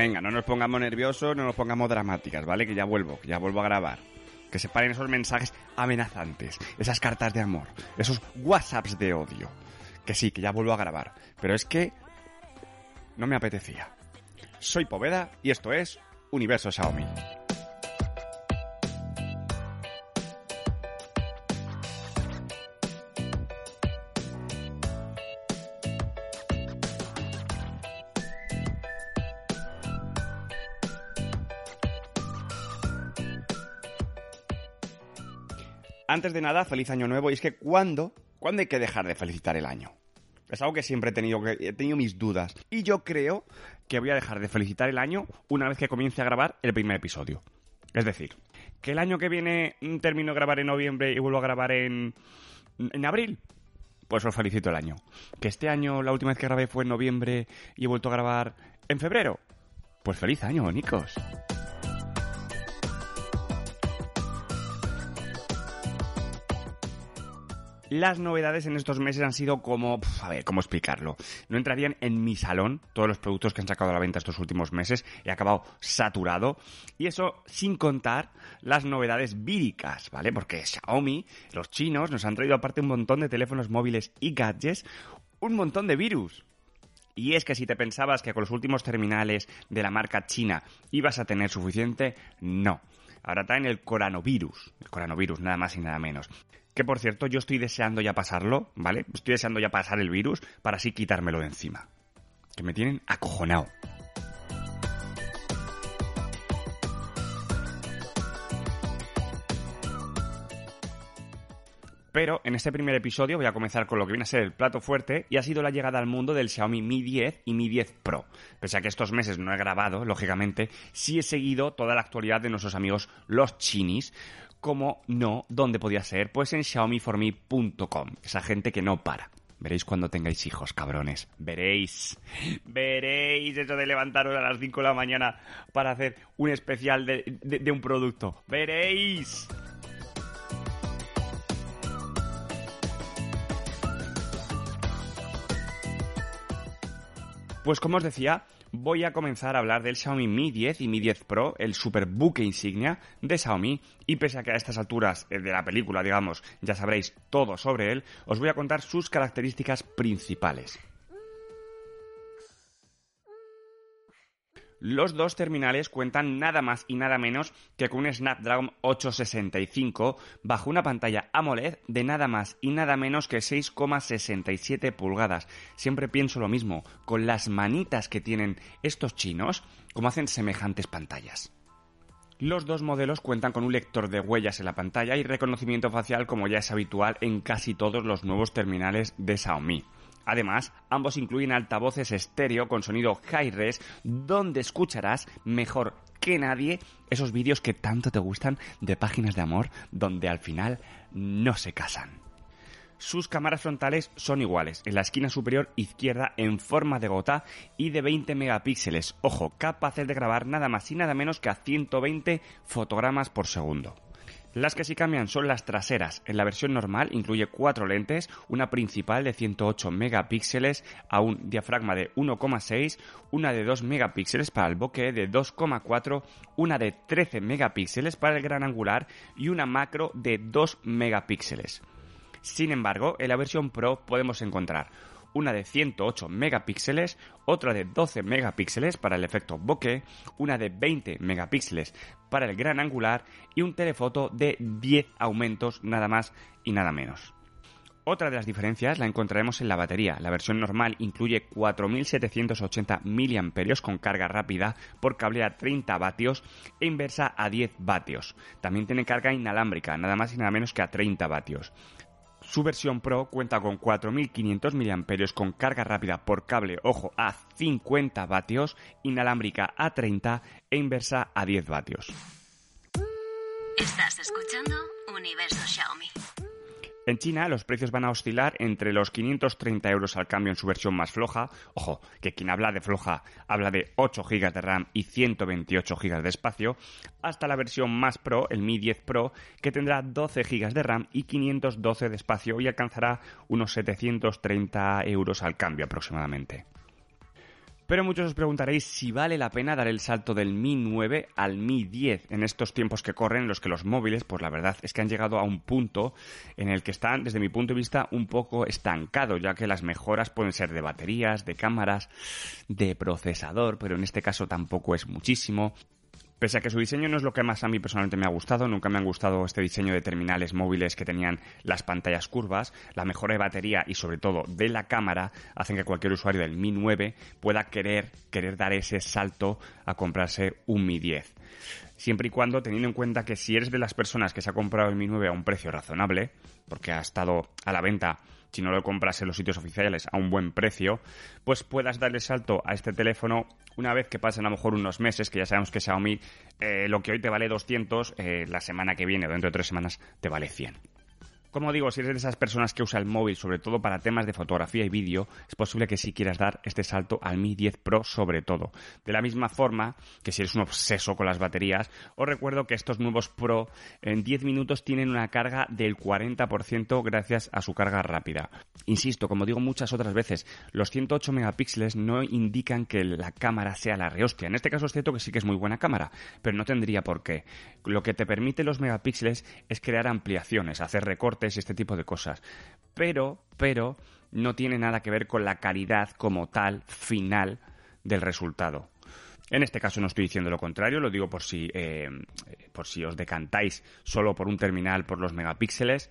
Venga, no nos pongamos nerviosos, no nos pongamos dramáticas, ¿vale? Que ya vuelvo, que ya vuelvo a grabar. Que se paren esos mensajes amenazantes, esas cartas de amor, esos WhatsApps de odio. Que sí, que ya vuelvo a grabar. Pero es que no me apetecía. Soy Poveda y esto es Universo Xiaomi. Antes de nada, feliz año nuevo. Y es que ¿cuándo? ¿Cuándo hay que dejar de felicitar el año? Es algo que siempre he tenido, he tenido mis dudas. Y yo creo que voy a dejar de felicitar el año una vez que comience a grabar el primer episodio. Es decir, que el año que viene mm, termino de grabar en noviembre y vuelvo a grabar en, en abril. Pues os felicito el año. Que este año la última vez que grabé fue en noviembre y he vuelto a grabar en febrero. Pues feliz año, Nicos. Las novedades en estos meses han sido como, a ver, ¿cómo explicarlo? No entrarían en mi salón todos los productos que han sacado a la venta estos últimos meses. He acabado saturado. Y eso sin contar las novedades víricas, ¿vale? Porque Xiaomi, los chinos, nos han traído aparte un montón de teléfonos móviles y gadgets, un montón de virus. Y es que si te pensabas que con los últimos terminales de la marca china ibas a tener suficiente, no. Ahora traen el coronavirus, el coronavirus, nada más y nada menos. Que por cierto, yo estoy deseando ya pasarlo, ¿vale? Estoy deseando ya pasar el virus para así quitármelo de encima. Que me tienen acojonado. Pero en este primer episodio voy a comenzar con lo que viene a ser el plato fuerte y ha sido la llegada al mundo del Xiaomi Mi 10 y Mi 10 Pro. Pese a que estos meses no he grabado, lógicamente, sí he seguido toda la actualidad de nuestros amigos los chinis, como no, ¿dónde podía ser? Pues en xiaomiforme.com, esa gente que no para. Veréis cuando tengáis hijos, cabrones. Veréis. Veréis eso de levantaros a las 5 de la mañana para hacer un especial de, de- de un producto. Veréis. Pues como os decía, voy a comenzar a hablar del Xiaomi Mi 10 y Mi 10 Pro, el super buque insignia de Xiaomi, y pese a que a estas alturas eh, de la película, digamos, ya sabréis todo sobre él, os voy a contar sus características principales. Los dos terminales cuentan nada más y nada menos que con un Snapdragon 865 bajo una pantalla AMOLED de nada más y nada menos que 6,67 pulgadas. Siempre pienso lo mismo, con las manitas que tienen estos chinos, como hacen semejantes pantallas. Los dos modelos cuentan con un lector de huellas en la pantalla y reconocimiento facial como ya es habitual en casi todos los nuevos terminales de Xiaomi. Además, ambos incluyen altavoces estéreo con sonido high-res, donde escucharás mejor que nadie esos vídeos que tanto te gustan de páginas de amor, donde al final no se casan. Sus cámaras frontales son iguales, en la esquina superior izquierda en forma de gota y de 20 megapíxeles, ojo, capaces de grabar nada más y nada menos que a 120 fotogramas por segundo. Las que sí cambian son las traseras. En la versión normal incluye cuatro lentes, una principal de 108 megapíxeles a un diafragma de 1,6, una de 2 megapíxeles para el bokeh de 2,4, una de 13 megapíxeles para el gran angular y una macro de 2 megapíxeles. Sin embargo, en la versión Pro podemos encontrar una de 108 megapíxeles, otra de 12 megapíxeles para el efecto bokeh, una de 20 megapíxeles para el gran angular y un telefoto de 10 aumentos nada más y nada menos. Otra de las diferencias la encontraremos en la batería. La versión normal incluye 4.780 mAh con carga rápida por cable a 30 vatios e inversa a 10 vatios. También tiene carga inalámbrica, nada más y nada menos que a 30 vatios. Su versión Pro cuenta con 4.500 mAh con carga rápida por cable, ojo, a 50 vatios, inalámbrica a 30 e inversa a 10 vatios. Estás escuchando Universo Xiaomi. En China los precios van a oscilar entre los 530 euros al cambio en su versión más floja. Ojo, que quien habla de floja habla de 8 GB de RAM y 128 GB de espacio, hasta la versión más Pro, el Mi 10 Pro, que tendrá 12 GB de RAM y 512 de espacio y alcanzará unos 730 euros al cambio aproximadamente. Pero muchos os preguntaréis si vale la pena dar el salto del Mi 9 al Mi 10 en estos tiempos que corren en los que los móviles, pues la verdad es que han llegado a un punto en el que están, desde mi punto de vista, un poco estancados, ya que las mejoras pueden ser de baterías, de cámaras, de procesador, pero en este caso tampoco es muchísimo. Pese a que su diseño no es lo que más a mí personalmente me ha gustado, nunca me han gustado este diseño de terminales móviles que tenían las pantallas curvas, la mejora de batería y sobre todo de la cámara hacen que cualquier usuario del Mi 9 pueda querer, querer dar ese salto a comprarse un Mi 10. Siempre y cuando teniendo en cuenta que si eres de las personas que se ha comprado el Mi 9 a un precio razonable, porque ha estado a la venta si no lo compras en los sitios oficiales a un buen precio, pues puedas darle salto a este teléfono una vez que pasen a lo mejor unos meses, que ya sabemos que Xiaomi eh, lo que hoy te vale 200, eh, la semana que viene o dentro de tres semanas te vale 100. Como digo, si eres de esas personas que usa el móvil, sobre todo para temas de fotografía y vídeo, es posible que sí quieras dar este salto al Mi 10 Pro sobre todo. De la misma forma que si eres un obseso con las baterías, os recuerdo que estos nuevos Pro en 10 minutos tienen una carga del 40% gracias a su carga rápida. Insisto, como digo muchas otras veces, los 108 megapíxeles no indican que la cámara sea la rehostia. En este caso es cierto que sí que es muy buena cámara, pero no tendría por qué. Lo que te permite los megapíxeles es crear ampliaciones, hacer recortes y este tipo de cosas. Pero, pero, no tiene nada que ver con la calidad como tal final del resultado. En este caso no estoy diciendo lo contrario, lo digo por si, eh, por si os decantáis solo por un terminal por los megapíxeles.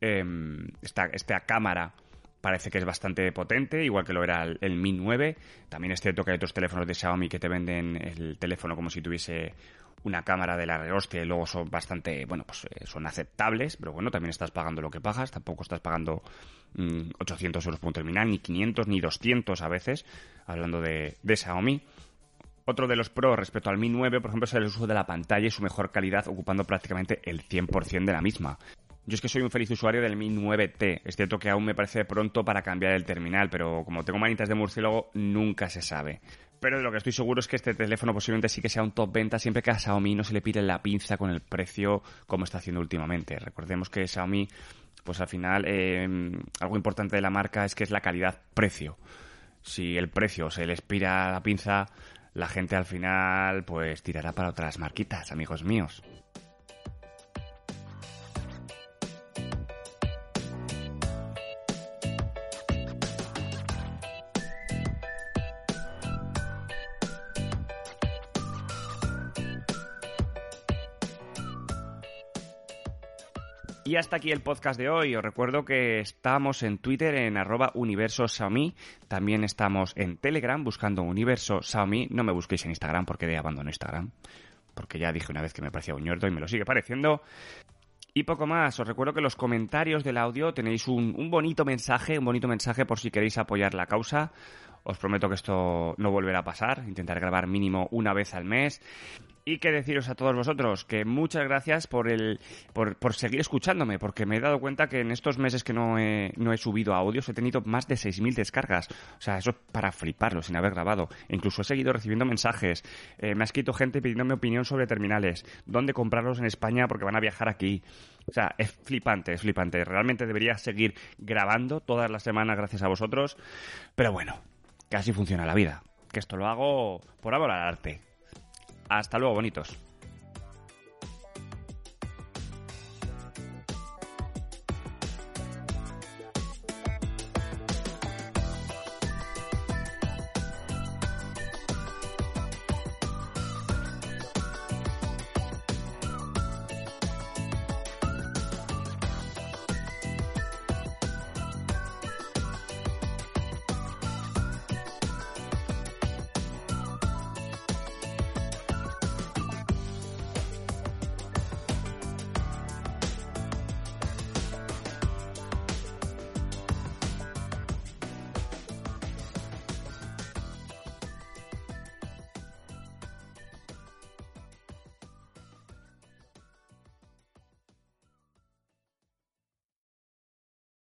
Esta, esta cámara parece que es bastante potente, igual que lo era el, Mi 9. También es cierto que hay otros teléfonos de Xiaomi que te venden el teléfono como si tuviese una cámara de la rehostia y luego son bastante, bueno, pues eh, son aceptables, pero bueno, también estás pagando lo que pagas, tampoco estás pagando 800 mm, euros por un terminal, ni 500, ni 200 a veces, hablando de, de Xiaomi. Otro de los pros respecto al Mi 9, por ejemplo, es el uso de la pantalla y su mejor calidad, ocupando prácticamente el 100% de la misma. Yo es que soy un feliz usuario del Mi 9T. Es cierto que aún me parece pronto para cambiar el terminal, pero como tengo manitas de murciélago, nunca se sabe. Pero de lo que estoy seguro es que este teléfono posiblemente sí que sea un top venta siempre que a Xiaomi no se le pide la pinza con el precio como está haciendo últimamente. Recordemos que Xiaomi, pues al final, eh, algo importante de la marca es que es la calidad-precio. Si el precio se le expira la pinza, la gente al final pues tirará para otras marquitas, amigos míos. Y hasta aquí el podcast de hoy. Os recuerdo que estamos en Twitter en arroba universo Xiaomi. También estamos en Telegram buscando universo Xiaomi. No me busquéis en Instagram porque de abandono Instagram. Porque ya dije una vez que me parecía un ñordo y me lo sigue pareciendo. Y poco más, os recuerdo que en los comentarios del audio tenéis un, un, bonito mensaje, un bonito mensaje por si queréis apoyar la causa. Os prometo que esto no volverá a pasar, intentar grabar mínimo una vez al mes. Y que deciros a todos vosotros que muchas gracias por el por, por, seguir escuchándome, porque me he dado cuenta que en estos meses que no he, no he subido audios he tenido más de 6.000 descargas. O sea, eso es para fliparlo sin haber grabado. Incluso he seguido recibiendo mensajes. Eh, me ha escrito gente pidiéndome opinión sobre terminales, dónde comprarlos en España porque van a viajar aquí. O sea, es flipante, es flipante. Realmente debería seguir grabando todas las semanas gracias a vosotros. Pero bueno, que así funciona la vida. Que esto lo hago por amor al arte. Hasta luego, bonitos.